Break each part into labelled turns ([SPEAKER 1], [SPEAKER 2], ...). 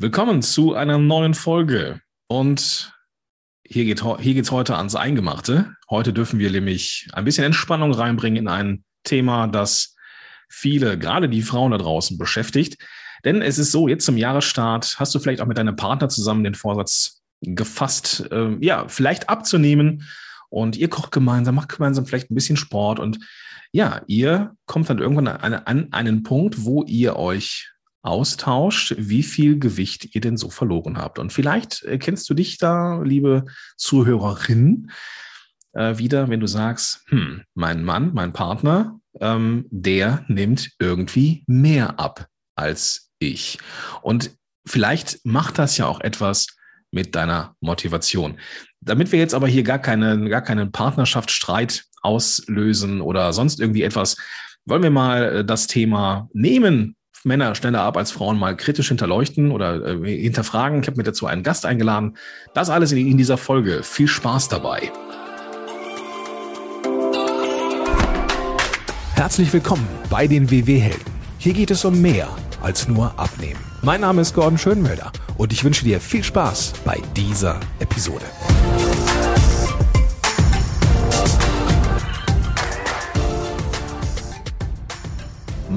[SPEAKER 1] Willkommen zu einer neuen Folge. Und hier geht hier geht's heute ans Eingemachte. Heute dürfen wir nämlich ein bisschen Entspannung reinbringen in ein Thema, das viele, gerade die Frauen da draußen beschäftigt. Denn es ist so, jetzt zum Jahresstart hast du vielleicht auch mit deinem Partner zusammen den Vorsatz gefasst, äh, ja, vielleicht abzunehmen. Und ihr kocht gemeinsam, macht gemeinsam vielleicht ein bisschen Sport und ja, ihr kommt dann irgendwann an, an einen Punkt, wo ihr euch austauscht, wie viel Gewicht ihr denn so verloren habt. Und vielleicht kennst du dich da, liebe Zuhörerin, äh, wieder, wenn du sagst, hm, mein Mann, mein Partner, ähm, der nimmt irgendwie mehr ab als ich. Und vielleicht macht das ja auch etwas mit deiner Motivation. Damit wir jetzt aber hier gar, keine, gar keinen Partnerschaftsstreit auslösen oder sonst irgendwie etwas, wollen wir mal äh, das Thema nehmen. Männer schneller ab als Frauen mal kritisch hinterleuchten oder äh, hinterfragen. Ich habe mir dazu einen Gast eingeladen. Das alles in, in dieser Folge. Viel Spaß dabei. Herzlich willkommen bei den WW-Helden. Hier geht es um mehr als nur Abnehmen. Mein Name ist Gordon Schönwelder und ich wünsche dir viel Spaß bei dieser Episode.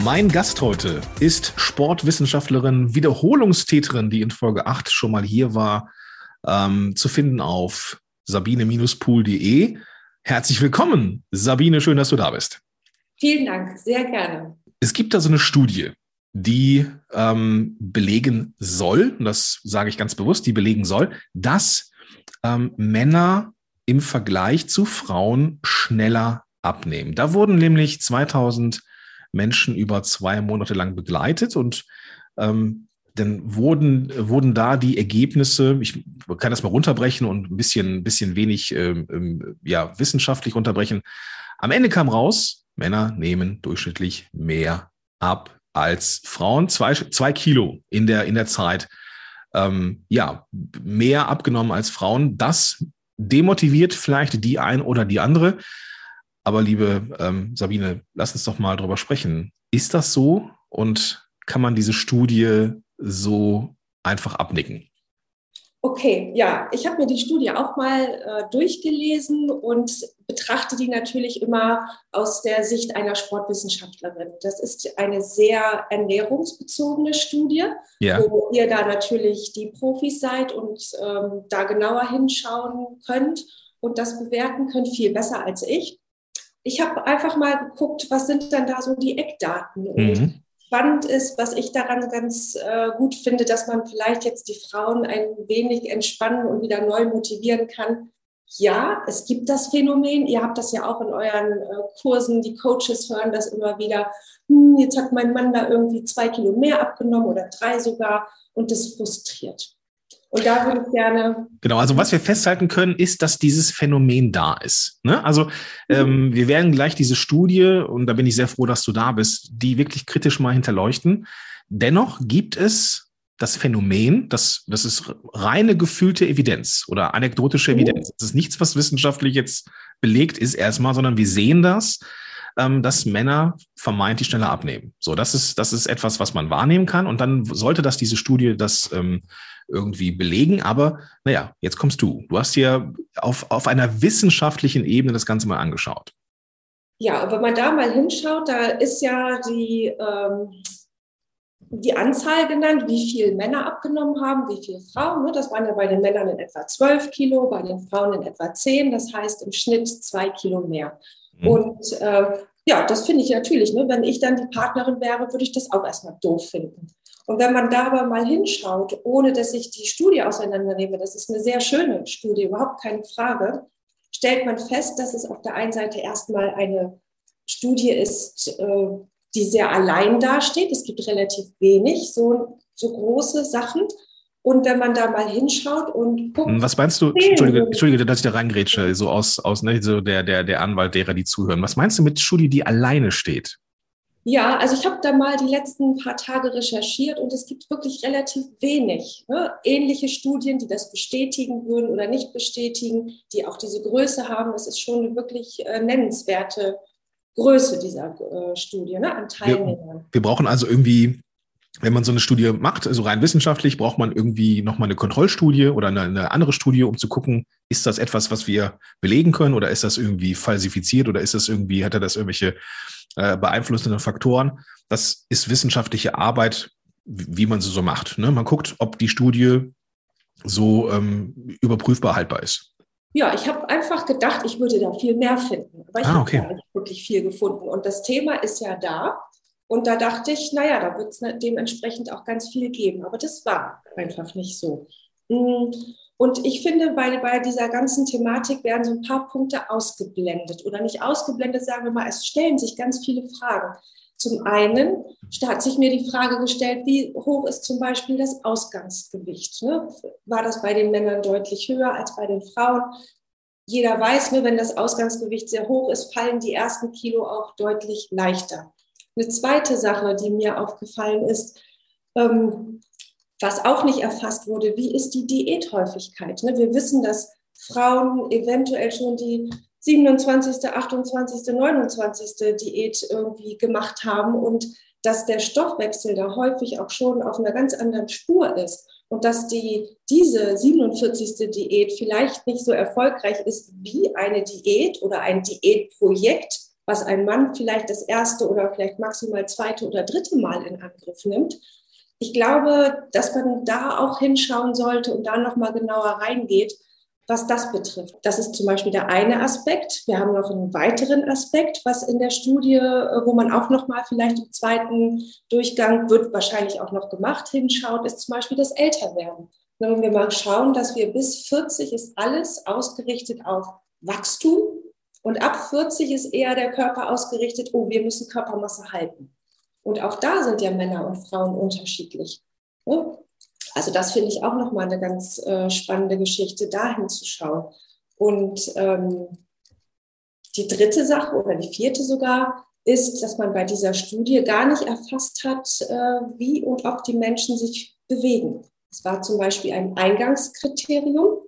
[SPEAKER 1] Mein Gast heute ist Sportwissenschaftlerin, Wiederholungstäterin, die in Folge 8 schon mal hier war, ähm, zu finden auf sabine-pool.de. Herzlich willkommen, Sabine, schön, dass du da bist.
[SPEAKER 2] Vielen Dank, sehr gerne.
[SPEAKER 1] Es gibt da so eine Studie, die ähm, belegen soll, und das sage ich ganz bewusst, die belegen soll, dass ähm, Männer im Vergleich zu Frauen schneller abnehmen. Da wurden nämlich 2000 Menschen über zwei Monate lang begleitet und ähm, dann wurden, wurden da die Ergebnisse, ich kann das mal runterbrechen und ein bisschen, bisschen wenig ähm, ähm, ja, wissenschaftlich runterbrechen. Am Ende kam raus, Männer nehmen durchschnittlich mehr ab als Frauen. Zwei, zwei Kilo in der, in der Zeit. Ähm, ja, mehr abgenommen als Frauen. Das demotiviert vielleicht die ein oder die andere. Aber liebe ähm, Sabine, lass uns doch mal drüber sprechen. Ist das so und kann man diese Studie so einfach abnicken?
[SPEAKER 2] Okay, ja, ich habe mir die Studie auch mal äh, durchgelesen und betrachte die natürlich immer aus der Sicht einer Sportwissenschaftlerin. Das ist eine sehr ernährungsbezogene Studie, ja. wo ihr da natürlich die Profis seid und ähm, da genauer hinschauen könnt und das bewerten könnt, viel besser als ich ich habe einfach mal geguckt, was sind denn da so die Eckdaten. Und mhm. spannend ist, was ich daran ganz äh, gut finde, dass man vielleicht jetzt die Frauen ein wenig entspannen und wieder neu motivieren kann. Ja, es gibt das Phänomen. Ihr habt das ja auch in euren äh, Kursen. Die Coaches hören das immer wieder. Hm, jetzt hat mein Mann da irgendwie zwei Kilo mehr abgenommen oder drei sogar. Und das frustriert. Und da würde ich gerne.
[SPEAKER 1] Genau, also was wir festhalten können, ist, dass dieses Phänomen da ist. Ne? Also ähm, mhm. wir werden gleich diese Studie, und da bin ich sehr froh, dass du da bist, die wirklich kritisch mal hinterleuchten. Dennoch gibt es das Phänomen, das, das ist reine gefühlte Evidenz oder anekdotische mhm. Evidenz. Das ist nichts, was wissenschaftlich jetzt belegt ist erstmal, sondern wir sehen das, ähm, dass Männer vermeintlich schneller abnehmen. So, das ist, das ist etwas, was man wahrnehmen kann. Und dann sollte das diese Studie das ähm, irgendwie belegen. Aber naja, jetzt kommst du. Du hast dir auf, auf einer wissenschaftlichen Ebene das Ganze mal angeschaut.
[SPEAKER 2] Ja, wenn man da mal hinschaut, da ist ja die, ähm, die Anzahl genannt, wie viele Männer abgenommen haben, wie viele Frauen. Ne? Das waren ja bei den Männern in etwa 12 Kilo, bei den Frauen in etwa 10. Das heißt im Schnitt zwei Kilo mehr. Mhm. Und äh, ja, das finde ich natürlich. Ne? Wenn ich dann die Partnerin wäre, würde ich das auch erstmal doof finden. Und wenn man da aber mal hinschaut, ohne dass ich die Studie auseinandernehme, das ist eine sehr schöne Studie, überhaupt keine Frage, stellt man fest, dass es auf der einen Seite erstmal eine Studie ist, äh, die sehr allein dasteht. Es gibt relativ wenig so, so große Sachen. Und wenn man da mal hinschaut und guckt.
[SPEAKER 1] Was meinst du? Entschuldige, Entschuldige dass ich da reingrätsche, so aus, aus ne, so der, der, der Anwalt derer, die zuhören. Was meinst du mit Studie, die alleine steht?
[SPEAKER 2] Ja, also ich habe da mal die letzten paar Tage recherchiert und es gibt wirklich relativ wenig ne? ähnliche Studien, die das bestätigen würden oder nicht bestätigen, die auch diese Größe haben. Es ist schon eine wirklich äh, nennenswerte Größe dieser äh, Studie ne? an Teilnehmern.
[SPEAKER 1] Wir, wir, brauchen also irgendwie wenn man so eine Studie macht, also rein wissenschaftlich, braucht man irgendwie nochmal eine Kontrollstudie oder eine, eine, andere Studie, um zu gucken, ist das etwas, was wir belegen können oder ist das irgendwie falsifiziert oder ist das irgendwie, hat er das irgendwelche äh, beeinflussenden Faktoren? Das ist wissenschaftliche Arbeit, wie man sie so macht. Ne? Man guckt, ob die Studie so ähm, überprüfbar haltbar ist.
[SPEAKER 2] Ja, ich habe einfach gedacht, ich würde da viel mehr finden. Aber ich ah, okay. habe wirklich viel gefunden. Und das Thema ist ja da. Und da dachte ich, naja, da wird es dementsprechend auch ganz viel geben. Aber das war einfach nicht so. Mm, und ich finde, bei, bei dieser ganzen Thematik werden so ein paar Punkte ausgeblendet. Oder nicht ausgeblendet, sagen wir mal, es stellen sich ganz viele Fragen. Zum einen hat sich mir die Frage gestellt, wie hoch ist zum Beispiel das Ausgangsgewicht? Ne? War das bei den Männern deutlich höher als bei den Frauen? Jeder weiß, ne, wenn das Ausgangsgewicht sehr hoch ist, fallen die ersten Kilo auch deutlich leichter. Eine zweite Sache, die mir aufgefallen ist, ähm, was auch nicht erfasst wurde, wie ist die Diäthäufigkeit? Ne? Wir wissen, dass Frauen eventuell schon die 27., 28., 29. Diät irgendwie gemacht haben und dass der Stoffwechsel da häufig auch schon auf einer ganz anderen Spur ist und dass die, diese 47. Diät vielleicht nicht so erfolgreich ist wie eine Diät oder ein Diätprojekt, was ein Mann vielleicht das erste oder vielleicht maximal zweite oder dritte Mal in Angriff nimmt. Ich glaube, dass man da auch hinschauen sollte und da nochmal genauer reingeht, was das betrifft. Das ist zum Beispiel der eine Aspekt. Wir haben noch einen weiteren Aspekt, was in der Studie, äh, wo man auch noch mal vielleicht im zweiten Durchgang wird wahrscheinlich auch noch gemacht hinschaut, ist zum Beispiel das Älterwerden. Wenn wir mal schauen, dass wir bis 40 ist alles ausgerichtet auf Wachstum und ab 40 ist eher der Körper ausgerichtet, oh, wir müssen Körpermasse halten. Und auch da sind ja Männer und Frauen unterschiedlich. Also das finde ich auch nochmal eine ganz äh, spannende Geschichte, dahin zu schauen. Und ähm, die dritte Sache oder die vierte sogar ist, dass man bei dieser Studie gar nicht erfasst hat, äh, wie und ob die Menschen sich bewegen. Es war zum Beispiel ein Eingangskriterium,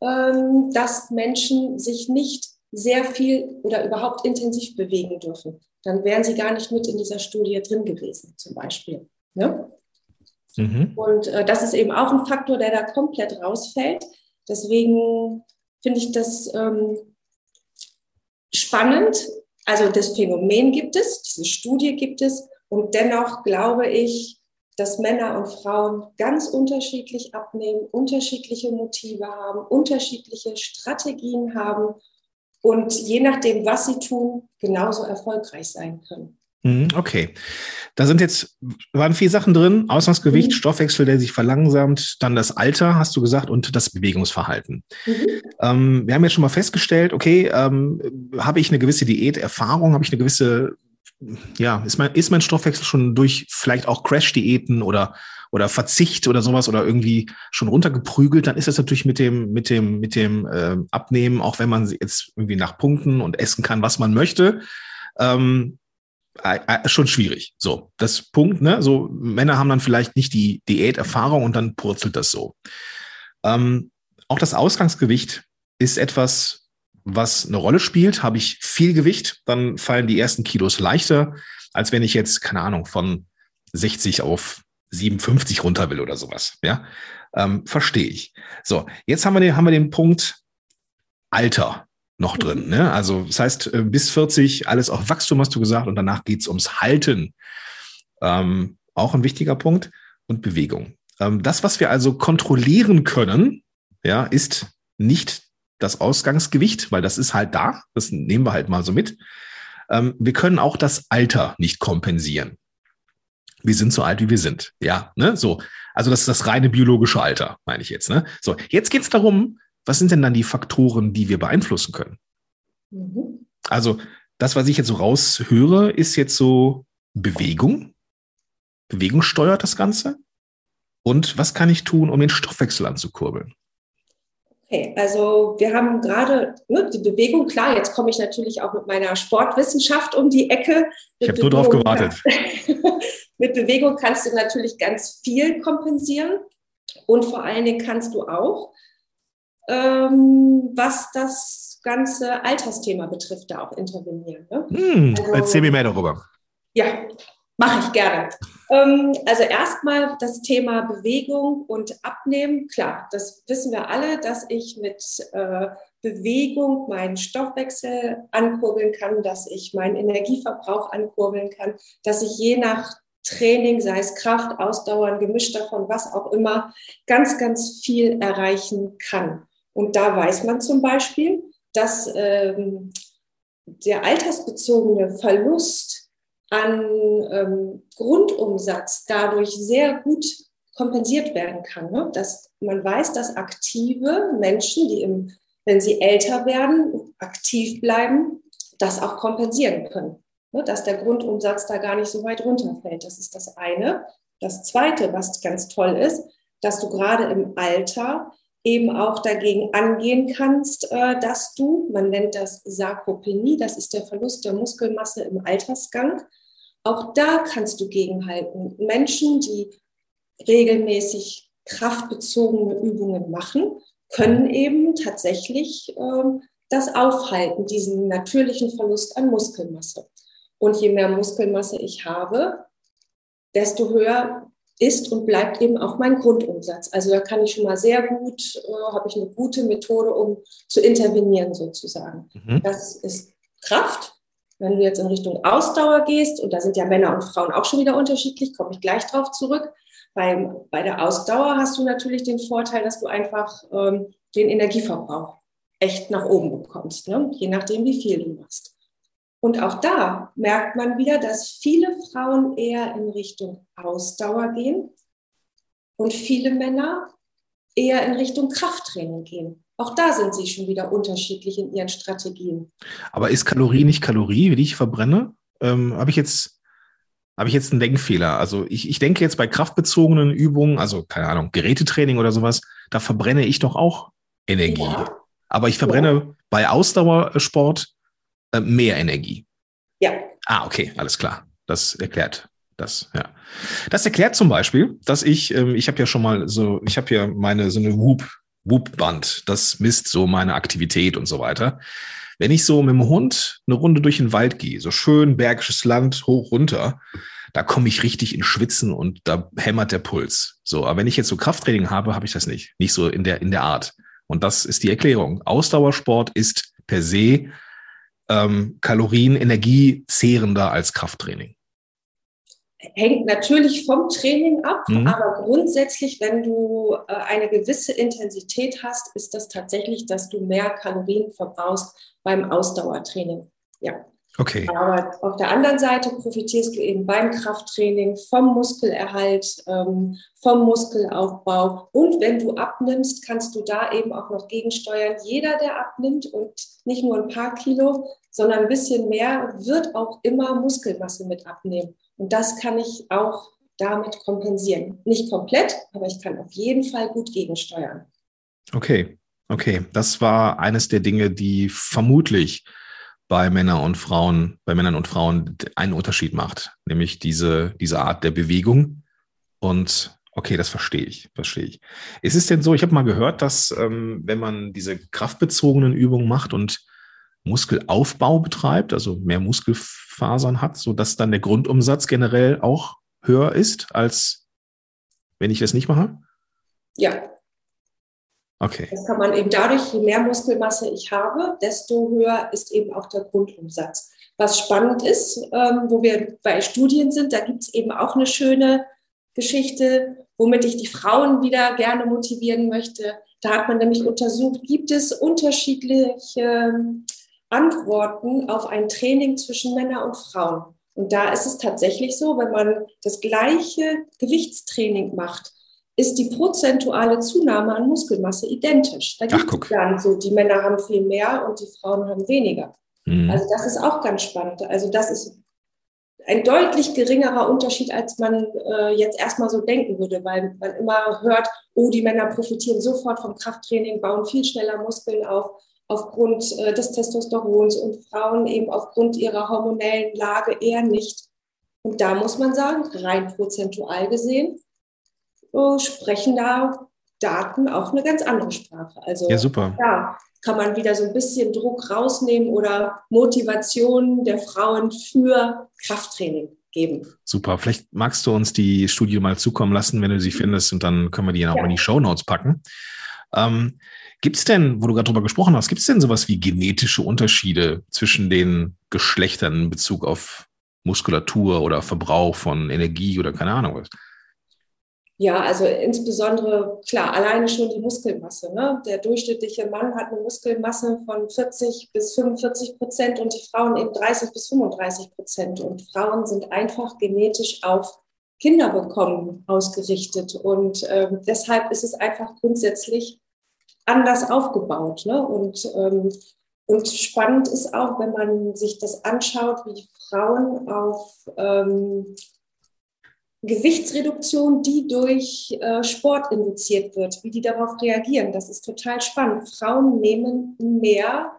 [SPEAKER 2] ähm, dass Menschen sich nicht sehr viel oder überhaupt intensiv bewegen dürfen. Dann wären sie gar nicht mit in dieser Studie drin gewesen, zum Beispiel. Ne? Mhm. Und äh, das ist eben auch ein Faktor, der da komplett rausfällt. Deswegen finde ich das ähm, spannend. Also das Phänomen gibt es, diese Studie gibt es. Und dennoch glaube ich, dass Männer und Frauen ganz unterschiedlich abnehmen, unterschiedliche Motive haben, unterschiedliche Strategien haben und je nachdem, was sie tun, genauso erfolgreich sein können.
[SPEAKER 1] Mhm, okay. Da sind jetzt, waren vier Sachen drin. Ausgangsgewicht, mhm. Stoffwechsel, der sich verlangsamt, dann das Alter, hast du gesagt, und das Bewegungsverhalten. Mhm. Ähm, wir haben jetzt schon mal festgestellt, okay, ähm, habe ich eine gewisse Diäterfahrung, habe ich eine gewisse, ja, ist mein, ist mein Stoffwechsel schon durch vielleicht auch Crash-Diäten oder, oder Verzicht oder sowas oder irgendwie schon runtergeprügelt, dann ist das natürlich mit dem, mit dem, mit dem äh, Abnehmen, auch wenn man jetzt irgendwie nach Punkten und essen kann, was man möchte, ähm, äh, schon schwierig. So, das Punkt, ne? So, Männer haben dann vielleicht nicht die Diäterfahrung und dann purzelt das so. Ähm, auch das Ausgangsgewicht ist etwas, was eine Rolle spielt. Habe ich viel Gewicht, dann fallen die ersten Kilos leichter, als wenn ich jetzt, keine Ahnung, von 60 auf 57 runter will oder sowas. Ja, ähm, verstehe ich. So, jetzt haben wir den, haben wir den Punkt Alter noch drin. Ne? Also das heißt, äh, bis 40 alles auf Wachstum, hast du gesagt, und danach geht es ums Halten. Ähm, auch ein wichtiger Punkt. Und Bewegung. Ähm, das, was wir also kontrollieren können, ja, ist nicht das Ausgangsgewicht, weil das ist halt da. Das nehmen wir halt mal so mit. Ähm, wir können auch das Alter nicht kompensieren. Wir sind so alt, wie wir sind. Ja, ne? So. Also das ist das reine biologische Alter, meine ich jetzt. Ne? So, jetzt geht es darum, was sind denn dann die Faktoren, die wir beeinflussen können? Mhm. Also das, was ich jetzt so raushöre, ist jetzt so Bewegung. Bewegung steuert das Ganze. Und was kann ich tun, um den Stoffwechsel anzukurbeln?
[SPEAKER 2] Okay, also wir haben gerade ne, die Bewegung, klar, jetzt komme ich natürlich auch mit meiner Sportwissenschaft um die Ecke.
[SPEAKER 1] Mit ich habe nur darauf gewartet.
[SPEAKER 2] mit Bewegung kannst du natürlich ganz viel kompensieren und vor allen Dingen kannst du auch ähm, was das ganze Altersthema betrifft, da auch intervenieren. Ne?
[SPEAKER 1] Hm, also, erzähl mir mehr darüber.
[SPEAKER 2] Ja, Mache ich gerne. Ähm, also erstmal das Thema Bewegung und Abnehmen. Klar, das wissen wir alle, dass ich mit äh, Bewegung meinen Stoffwechsel ankurbeln kann, dass ich meinen Energieverbrauch ankurbeln kann, dass ich je nach Training, sei es Kraft, Ausdauer, ein Gemisch davon, was auch immer, ganz, ganz viel erreichen kann. Und da weiß man zum Beispiel, dass ähm, der altersbezogene Verlust an ähm, Grundumsatz dadurch sehr gut kompensiert werden kann. Ne? Dass man weiß, dass aktive Menschen, die, im, wenn sie älter werden, aktiv bleiben, das auch kompensieren können. Ne? Dass der Grundumsatz da gar nicht so weit runterfällt. Das ist das eine. Das zweite, was ganz toll ist, dass du gerade im Alter eben auch dagegen angehen kannst, äh, dass du, man nennt das Sarkopenie, das ist der Verlust der Muskelmasse im Altersgang, auch da kannst du gegenhalten. Menschen, die regelmäßig kraftbezogene Übungen machen, können eben tatsächlich ähm, das aufhalten, diesen natürlichen Verlust an Muskelmasse. Und je mehr Muskelmasse ich habe, desto höher ist und bleibt eben auch mein Grundumsatz. Also da kann ich schon mal sehr gut, äh, habe ich eine gute Methode, um zu intervenieren sozusagen. Mhm. Das ist Kraft. Wenn du jetzt in Richtung Ausdauer gehst, und da sind ja Männer und Frauen auch schon wieder unterschiedlich, komme ich gleich drauf zurück. Beim, bei der Ausdauer hast du natürlich den Vorteil, dass du einfach ähm, den Energieverbrauch echt nach oben bekommst, ne? je nachdem, wie viel du machst. Und auch da merkt man wieder, dass viele Frauen eher in Richtung Ausdauer gehen und viele Männer eher in Richtung Krafttraining gehen. Auch da sind sie schon wieder unterschiedlich in ihren Strategien.
[SPEAKER 1] Aber ist Kalorie nicht Kalorie, die ich verbrenne? Ähm, Habe ich jetzt habe ich jetzt einen Denkfehler. Also ich, ich denke jetzt bei kraftbezogenen Übungen, also keine Ahnung, Gerätetraining oder sowas, da verbrenne ich doch auch Energie. Ja. Aber ich verbrenne ja. bei Ausdauersport äh, mehr Energie.
[SPEAKER 2] Ja.
[SPEAKER 1] Ah, okay, alles klar. Das erklärt das, ja. Das erklärt zum Beispiel, dass ich, ähm, ich habe ja schon mal so, ich habe ja meine so eine Whoop, Whoop-Band, das misst so meine Aktivität und so weiter. Wenn ich so mit dem Hund eine Runde durch den Wald gehe, so schön bergisches Land hoch runter, da komme ich richtig in Schwitzen und da hämmert der Puls. So, aber wenn ich jetzt so Krafttraining habe, habe ich das nicht. Nicht so in der, in der Art. Und das ist die Erklärung. Ausdauersport ist per se ähm, Kalorien, Energie zehrender als Krafttraining?
[SPEAKER 2] Hängt natürlich vom Training ab, mhm. aber grundsätzlich, wenn du äh, eine gewisse Intensität hast, ist das tatsächlich, dass du mehr Kalorien verbrauchst beim Ausdauertraining. Ja.
[SPEAKER 1] Okay.
[SPEAKER 2] Aber auf der anderen Seite profitierst du eben beim Krafttraining vom Muskelerhalt, ähm, vom Muskelaufbau. Und wenn du abnimmst, kannst du da eben auch noch gegensteuern. Jeder, der abnimmt und nicht nur ein paar Kilo, sondern ein bisschen mehr, wird auch immer Muskelmasse mit abnehmen. Und das kann ich auch damit kompensieren. Nicht komplett, aber ich kann auf jeden Fall gut gegensteuern.
[SPEAKER 1] Okay, okay. Das war eines der Dinge, die vermutlich bei Männern und Frauen, bei Männern und Frauen einen Unterschied macht, nämlich diese, diese Art der Bewegung. Und okay, das verstehe ich, verstehe ich. Ist es denn so, ich habe mal gehört, dass ähm, wenn man diese kraftbezogenen Übungen macht und Muskelaufbau betreibt, also mehr Muskelfasern hat, so dass dann der Grundumsatz generell auch höher ist, als wenn ich das nicht mache?
[SPEAKER 2] Ja,
[SPEAKER 1] Okay.
[SPEAKER 2] Das kann man eben dadurch, je mehr Muskelmasse ich habe, desto höher ist eben auch der Grundumsatz. Was spannend ist, ähm, wo wir bei Studien sind, da gibt es eben auch eine schöne Geschichte, womit ich die Frauen wieder gerne motivieren möchte. Da hat man nämlich untersucht, gibt es unterschiedliche Antworten auf ein Training zwischen Männern und Frauen. Und da ist es tatsächlich so, wenn man das gleiche Gewichtstraining macht, ist die prozentuale Zunahme an Muskelmasse identisch. Da gibt es dann so, die Männer haben viel mehr und die Frauen haben weniger. Mhm. Also das ist auch ganz spannend. Also das ist ein deutlich geringerer Unterschied, als man äh, jetzt erstmal so denken würde, weil man immer hört, oh, die Männer profitieren sofort vom Krafttraining, bauen viel schneller Muskeln auf aufgrund äh, des Testosterons und Frauen eben aufgrund ihrer hormonellen Lage eher nicht. Und da muss man sagen, rein prozentual gesehen, äh, sprechen da Daten auch eine ganz andere Sprache. Also
[SPEAKER 1] ja, super.
[SPEAKER 2] Ja, kann man wieder so ein bisschen Druck rausnehmen oder Motivation der Frauen für Krafttraining. geben.
[SPEAKER 1] Super. Vielleicht magst du uns die Studie mal zukommen lassen, wenn du sie findest, und dann können wir die auch ja. in die Show Notes packen. Ähm, gibt es denn, wo du gerade drüber gesprochen hast, gibt es denn sowas wie genetische Unterschiede zwischen den Geschlechtern in Bezug auf Muskulatur oder Verbrauch von Energie oder keine Ahnung was?
[SPEAKER 2] Ja, also insbesondere, klar, alleine schon die Muskelmasse. Ne? Der durchschnittliche Mann hat eine Muskelmasse von 40 bis 45 Prozent und die Frauen eben 30 bis 35 Prozent. Und Frauen sind einfach genetisch auf Kinder bekommen ausgerichtet. Und äh, deshalb ist es einfach grundsätzlich anders aufgebaut. Ne? Und, ähm, und spannend ist auch, wenn man sich das anschaut, wie Frauen auf ähm, Gewichtsreduktion, die durch äh, Sport induziert wird, wie die darauf reagieren. Das ist total spannend. Frauen nehmen mehr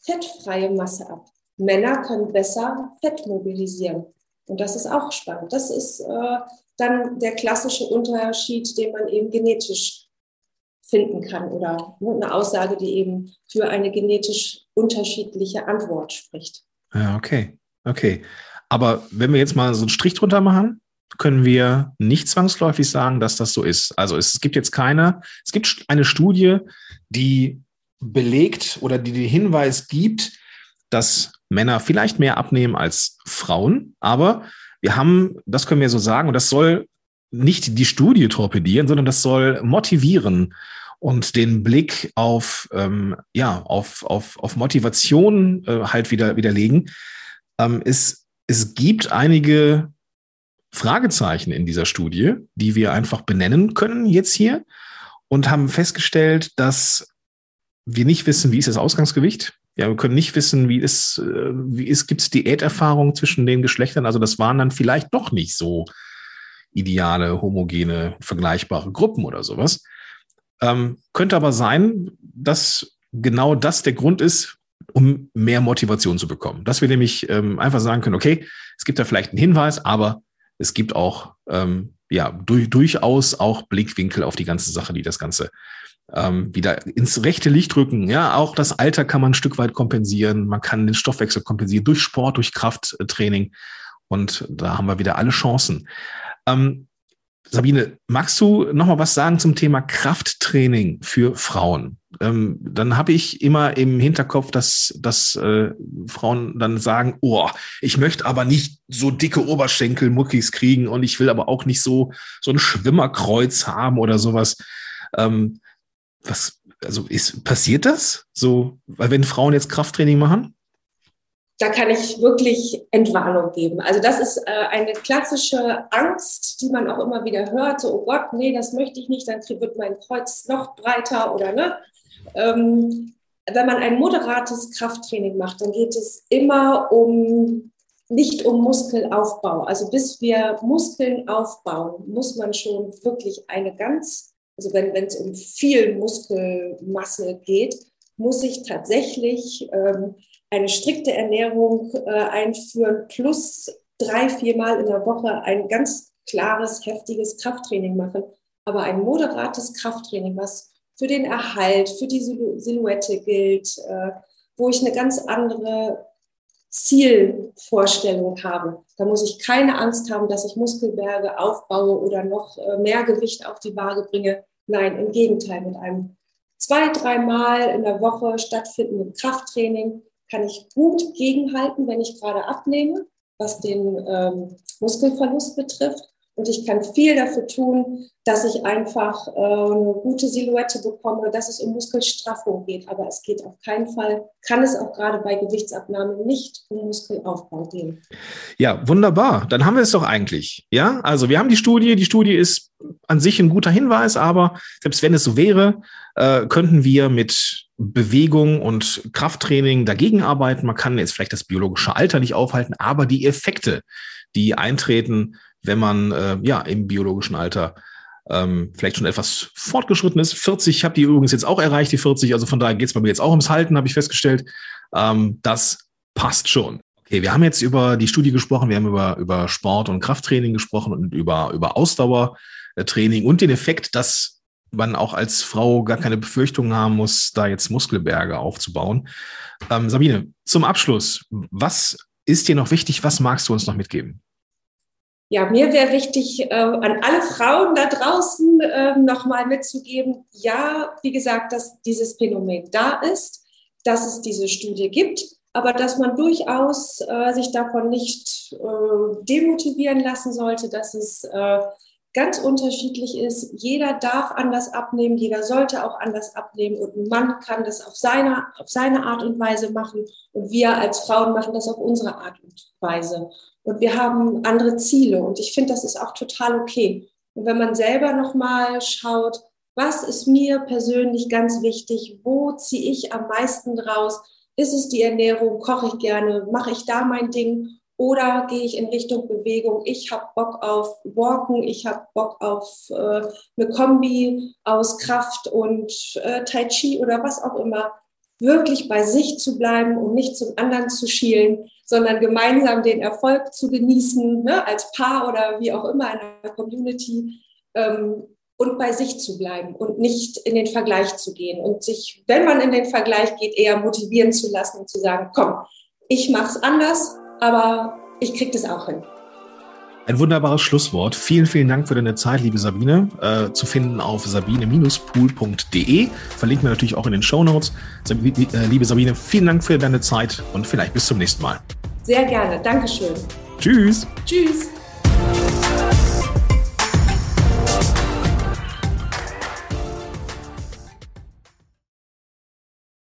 [SPEAKER 2] fettfreie Masse ab. Männer können besser Fett mobilisieren. Und das ist auch spannend. Das ist äh, dann der klassische Unterschied, den man eben genetisch finden kann oder ne, eine Aussage, die eben für eine genetisch unterschiedliche Antwort spricht.
[SPEAKER 1] Ja, okay. Okay. Aber wenn wir jetzt mal so einen Strich drunter machen, können wir nicht zwangsläufig sagen, dass das so ist. Also es gibt jetzt keine, es gibt eine Studie, die belegt oder die den Hinweis gibt, dass Männer vielleicht mehr abnehmen als Frauen. Aber wir haben, das können wir so sagen, und das soll nicht die Studie torpedieren, sondern das soll motivieren und den Blick auf, ähm, ja, auf, auf, auf Motivation äh, halt wieder widerlegen. Ähm, es, es gibt einige Fragezeichen in dieser Studie, die wir einfach benennen können jetzt hier und haben festgestellt, dass wir nicht wissen, wie ist das Ausgangsgewicht. Ja, wir können nicht wissen, wie ist, äh, wie ist, gibt es Diäterfahrung zwischen den Geschlechtern. Also das waren dann vielleicht doch nicht so ideale, homogene, vergleichbare Gruppen oder sowas. Ähm, könnte aber sein, dass genau das der Grund ist, um mehr Motivation zu bekommen. Dass wir nämlich ähm, einfach sagen können, okay, es gibt da vielleicht einen Hinweis, aber es gibt auch ähm, ja durch, durchaus auch Blickwinkel auf die ganze Sache, die das Ganze ähm, wieder ins rechte Licht rücken. Ja, auch das Alter kann man ein Stück weit kompensieren. Man kann den Stoffwechsel kompensieren durch Sport, durch Krafttraining. Und da haben wir wieder alle Chancen. Ähm, Sabine, magst du noch mal was sagen zum Thema Krafttraining für Frauen? Ähm, dann habe ich immer im Hinterkopf, dass, dass äh, Frauen dann sagen, oh, ich möchte aber nicht so dicke Oberschenkel Muckis kriegen und ich will aber auch nicht so, so ein Schwimmerkreuz haben oder sowas. Ähm, was, also ist, passiert das? So, weil wenn Frauen jetzt Krafttraining machen?
[SPEAKER 2] Da kann ich wirklich Entwarnung geben. Also das ist äh, eine klassische Angst, die man auch immer wieder hört. So, oh Gott, nee, das möchte ich nicht, dann wird mein Kreuz noch breiter oder ne. Ähm, wenn man ein moderates Krafttraining macht, dann geht es immer um nicht um Muskelaufbau. Also bis wir Muskeln aufbauen, muss man schon wirklich eine ganz, also wenn es um viel Muskelmasse geht, muss ich tatsächlich ähm, eine strikte Ernährung äh, einführen, plus drei, viermal in der Woche ein ganz klares, heftiges Krafttraining machen. Aber ein moderates Krafttraining, was für den Erhalt, für die Silhouette gilt, äh, wo ich eine ganz andere Zielvorstellung habe. Da muss ich keine Angst haben, dass ich Muskelberge aufbaue oder noch äh, mehr Gewicht auf die Waage bringe. Nein, im Gegenteil, mit einem zwei, dreimal in der Woche stattfindenden Krafttraining kann ich gut gegenhalten, wenn ich gerade abnehme, was den ähm, Muskelverlust betrifft. Und ich kann viel dafür tun, dass ich einfach äh, eine gute Silhouette bekomme, dass es um Muskelstraffung geht. Aber es geht auf keinen Fall, kann es auch gerade bei Gewichtsabnahme nicht um Muskelaufbau gehen.
[SPEAKER 1] Ja, wunderbar. Dann haben wir es doch eigentlich. Ja, also wir haben die Studie. Die Studie ist an sich ein guter Hinweis, aber selbst wenn es so wäre, äh, könnten wir mit Bewegung und Krafttraining dagegen arbeiten. Man kann jetzt vielleicht das biologische Alter nicht aufhalten, aber die Effekte, die eintreten, wenn man äh, ja im biologischen Alter ähm, vielleicht schon etwas fortgeschritten ist. 40 ich habe die übrigens jetzt auch erreicht, die 40. Also von daher geht es bei mir jetzt auch ums Halten, habe ich festgestellt. Ähm, das passt schon. Okay, wir haben jetzt über die Studie gesprochen, wir haben über, über Sport und Krafttraining gesprochen und über, über Ausdauertraining und den Effekt, dass man auch als Frau gar keine Befürchtungen haben muss, da jetzt Muskelberge aufzubauen. Ähm, Sabine, zum Abschluss, was ist dir noch wichtig? Was magst du uns noch mitgeben?
[SPEAKER 2] Ja, mir wäre wichtig, äh, an alle Frauen da draußen äh, nochmal mitzugeben, ja, wie gesagt, dass dieses Phänomen da ist, dass es diese Studie gibt, aber dass man durchaus äh, sich davon nicht äh, demotivieren lassen sollte, dass es äh, ganz unterschiedlich ist. Jeder darf anders abnehmen, jeder sollte auch anders abnehmen und ein Mann kann das auf seine, auf seine Art und Weise machen und wir als Frauen machen das auf unsere Art und Weise. Und wir haben andere Ziele und ich finde, das ist auch total okay. Und wenn man selber nochmal schaut, was ist mir persönlich ganz wichtig, wo ziehe ich am meisten draus, ist es die Ernährung, koche ich gerne, mache ich da mein Ding oder gehe ich in Richtung Bewegung? Ich habe Bock auf Walken, ich habe Bock auf äh, eine Kombi aus Kraft und äh, Tai Chi oder was auch immer. Wirklich bei sich zu bleiben und nicht zum anderen zu schielen, sondern gemeinsam den Erfolg zu genießen, ne, als Paar oder wie auch immer in der Community. Ähm, und bei sich zu bleiben und nicht in den Vergleich zu gehen und sich, wenn man in den Vergleich geht, eher motivieren zu lassen und zu sagen, komm, ich mache es anders, aber ich kriege das auch hin.
[SPEAKER 1] Ein wunderbares Schlusswort. Vielen, vielen Dank für deine Zeit, liebe Sabine. Äh, zu finden auf sabine-pool.de. Verlinken wir natürlich auch in den Show Notes. Äh, liebe Sabine, vielen Dank für deine Zeit und vielleicht bis zum nächsten Mal.
[SPEAKER 2] Sehr gerne. Dankeschön.
[SPEAKER 1] Tschüss.
[SPEAKER 2] Tschüss.